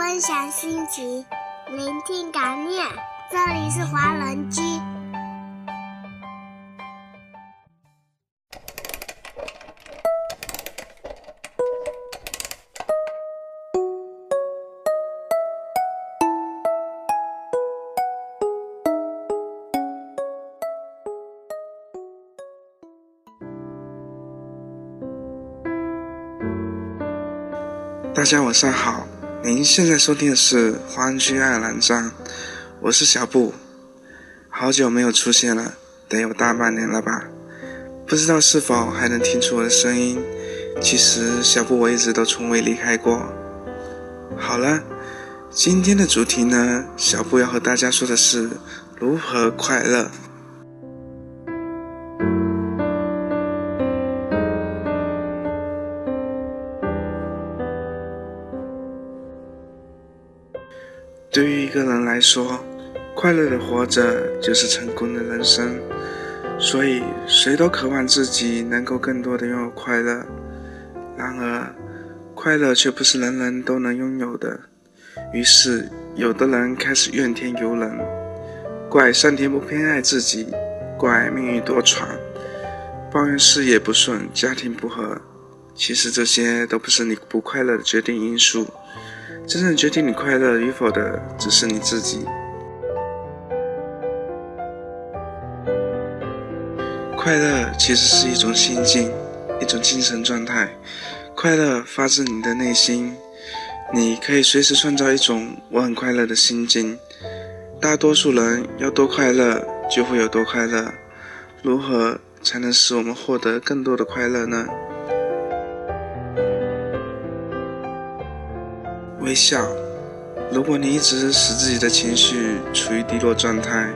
分享心情，聆听感念。这里是华人居。大家晚上好，您现在收听的是华安区爱尔兰站，我是小布，好久没有出现了，得有大半年了吧？不知道是否还能听出我的声音？其实小布我一直都从未离开过。好了，今天的主题呢，小布要和大家说的是如何快乐。一个人来说，快乐的活着就是成功的人生。所以，谁都渴望自己能够更多的拥有快乐。然而，快乐却不是人人都能拥有的。于是，有的人开始怨天尤人，怪上天不偏爱自己，怪命运多舛，抱怨事业不顺、家庭不和。其实，这些都不是你不快乐的决定因素。真正决定你快乐与否的，只是你自己。快乐其实是一种心境，一种精神状态。快乐发自你的内心，你可以随时创造一种我很快乐的心境。大多数人要多快乐，就会有多快乐。如何才能使我们获得更多的快乐呢？微笑。如果你一直使自己的情绪处于低落状态，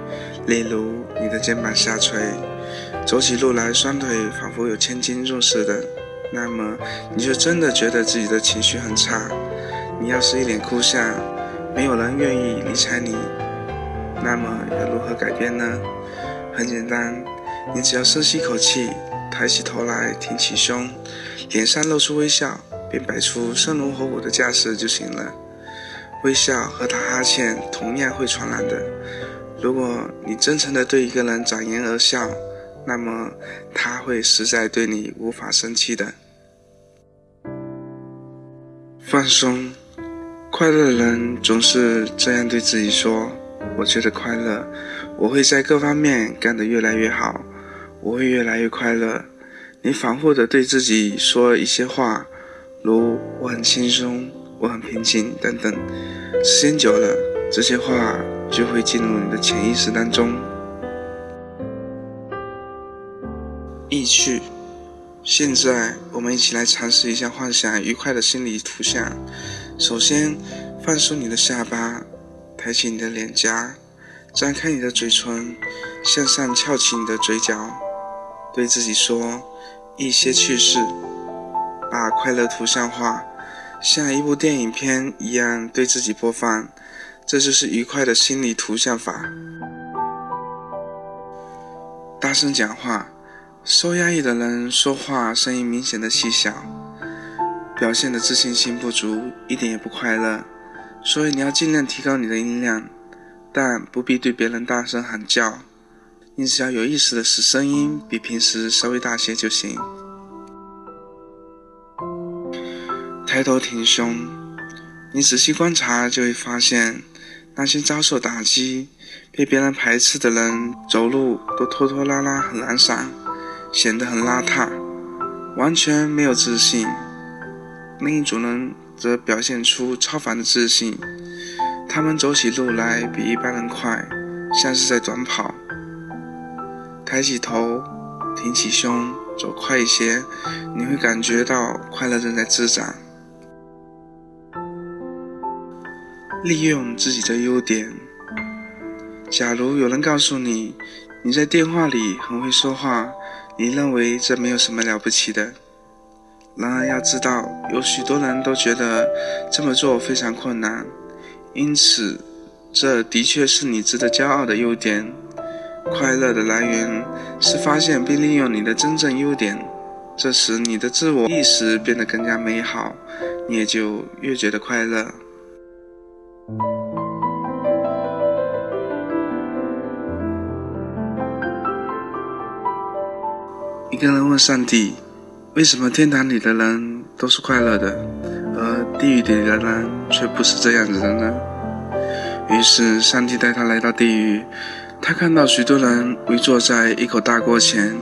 例如你的肩膀下垂，走起路来双腿仿佛有千斤重似的，那么你就真的觉得自己的情绪很差。你要是一脸哭相，没有人愿意理睬你，那么要如何改变呢？很简单，你只要深吸一口气，抬起头来，挺起胸，脸上露出微笑。便摆出生龙活虎的架势就行了。微笑和打哈欠同样会传染的。如果你真诚地对一个人展颜而笑，那么他会实在对你无法生气的。放松，快乐的人总是这样对自己说：“我觉得快乐，我会在各方面干得越来越好，我会越来越快乐。”你反复地对自己说一些话。如我很轻松，我很平静等等，时间久了，这些话就会进入你的潜意识当中。意趣，现在我们一起来尝试一下幻想愉快的心理图像。首先，放松你的下巴，抬起你的脸颊，张开你的嘴唇，向上翘起你的嘴角，对自己说一些趣事。把快乐图像化，像一部电影片一样对自己播放，这就是愉快的心理图像法。大声讲话，受压抑的人说话声音明显的细小，表现的自信心不足，一点也不快乐。所以你要尽量提高你的音量，但不必对别人大声喊叫，你只要有意识的使声音比平时稍微大些就行。抬头挺胸，你仔细观察就会发现，那些遭受打击、被别人排斥的人，走路都拖拖拉拉，很懒散，显得很邋遢，完全没有自信。另一组人则表现出超凡的自信，他们走起路来比一般人快，像是在短跑。抬起头，挺起胸，走快一些，你会感觉到快乐正在滋长。利用自己的优点。假如有人告诉你你在电话里很会说话，你认为这没有什么了不起的。然而要知道，有许多人都觉得这么做非常困难。因此，这的确是你值得骄傲的优点。快乐的来源是发现并利用你的真正优点，这时你的自我意识变得更加美好，你也就越觉得快乐。一个人问上帝：“为什么天堂里的人都是快乐的，而地狱里的人却不是这样子的呢？”于是，上帝带他来到地狱。他看到许多人围坐在一口大锅前，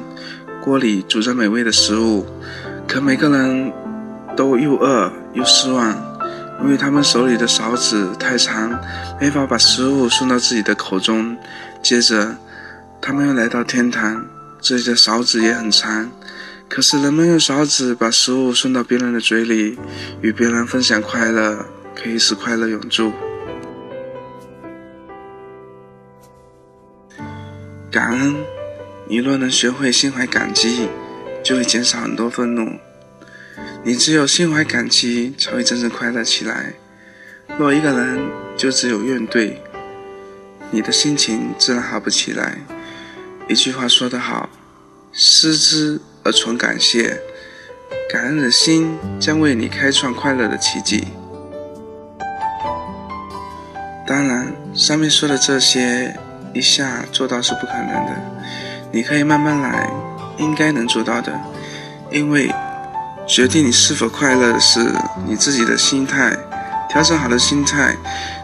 锅里煮着美味的食物，可每个人都又饿又失望，因为他们手里的勺子太长，没法把食物送到自己的口中。接着，他们又来到天堂。这里的勺子也很长，可是人们用勺子把食物送到别人的嘴里，与别人分享快乐，可以使快乐永驻。感恩，你若能学会心怀感激，就会减少很多愤怒。你只有心怀感激，才会真正快乐起来。若一个人就只有怨怼，你的心情自然好不起来。一句话说得好：“失之而存感谢，感恩的心将为你开创快乐的奇迹。”当然，上面说的这些一下做到是不可能的，你可以慢慢来，应该能做到的。因为决定你是否快乐的是你自己的心态，调整好的心态，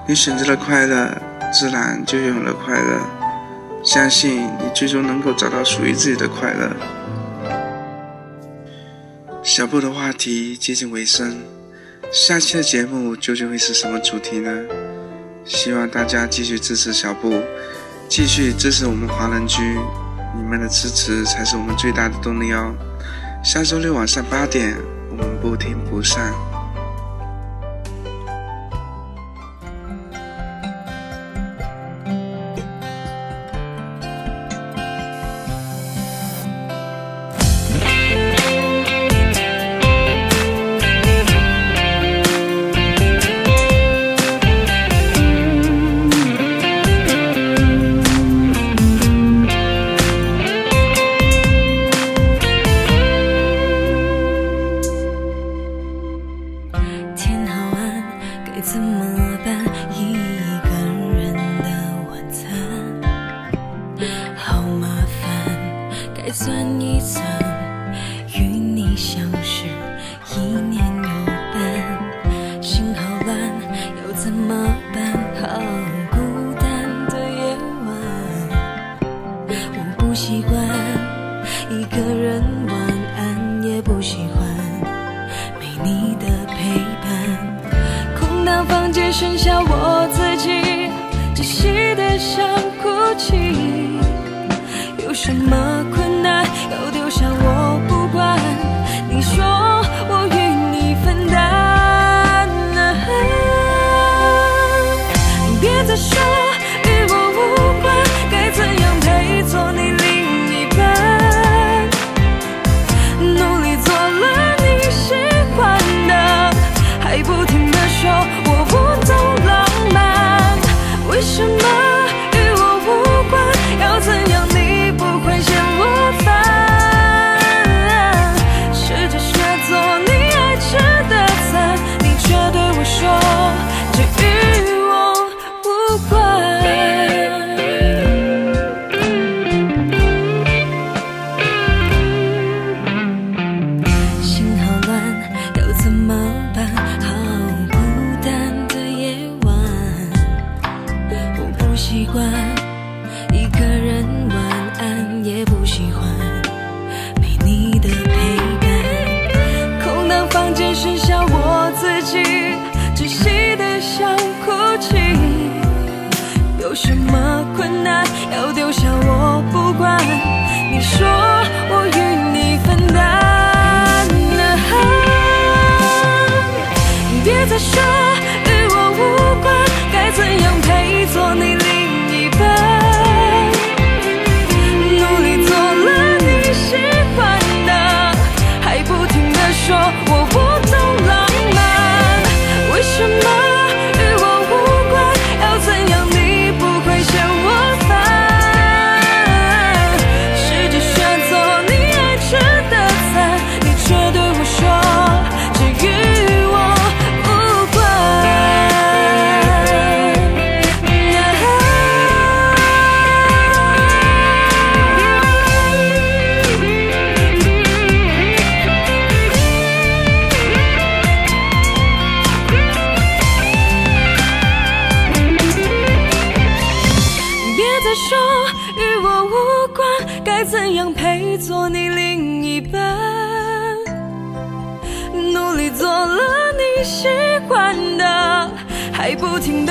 你选择了快乐，自然就拥有了快乐。相信你最终能够找到属于自己的快乐。小布的话题接近尾声，下期的节目究竟会是什么主题呢？希望大家继续支持小布，继续支持我们华人居，你们的支持才是我们最大的动力哦。下周六晚上八点，我们不听不散。习惯一个人晚安也不喜欢没你的陪伴。空荡房间剩下我自己窒息的想哭泣。有什么困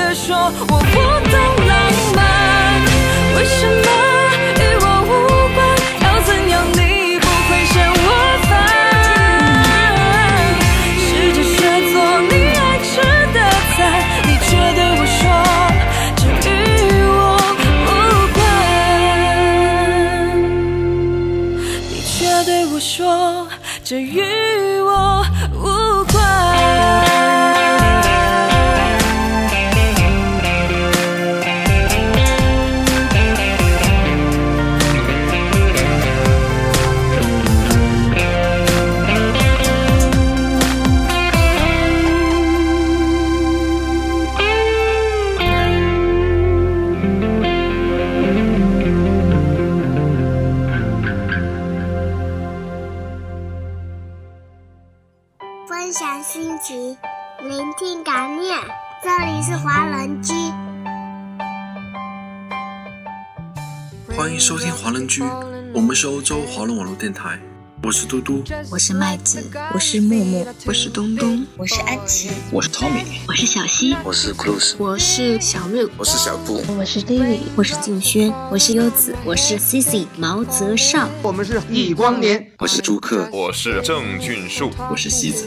不停的说我不懂浪漫，为什么分享心情，聆听感念。这里是华人居，欢迎收听华人居，我们是欧洲华人网络电台，我是嘟嘟，我是麦子，我是木木，我是东东，我是安琪，我是 Tommy，我是小溪，我是 Cruz，我是小六，我是小布，我是 David，我是静轩，我是优子，我是 Cici 毛泽少，我们是易光年，我是朱克，我是郑俊树，我是西泽。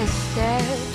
Instead.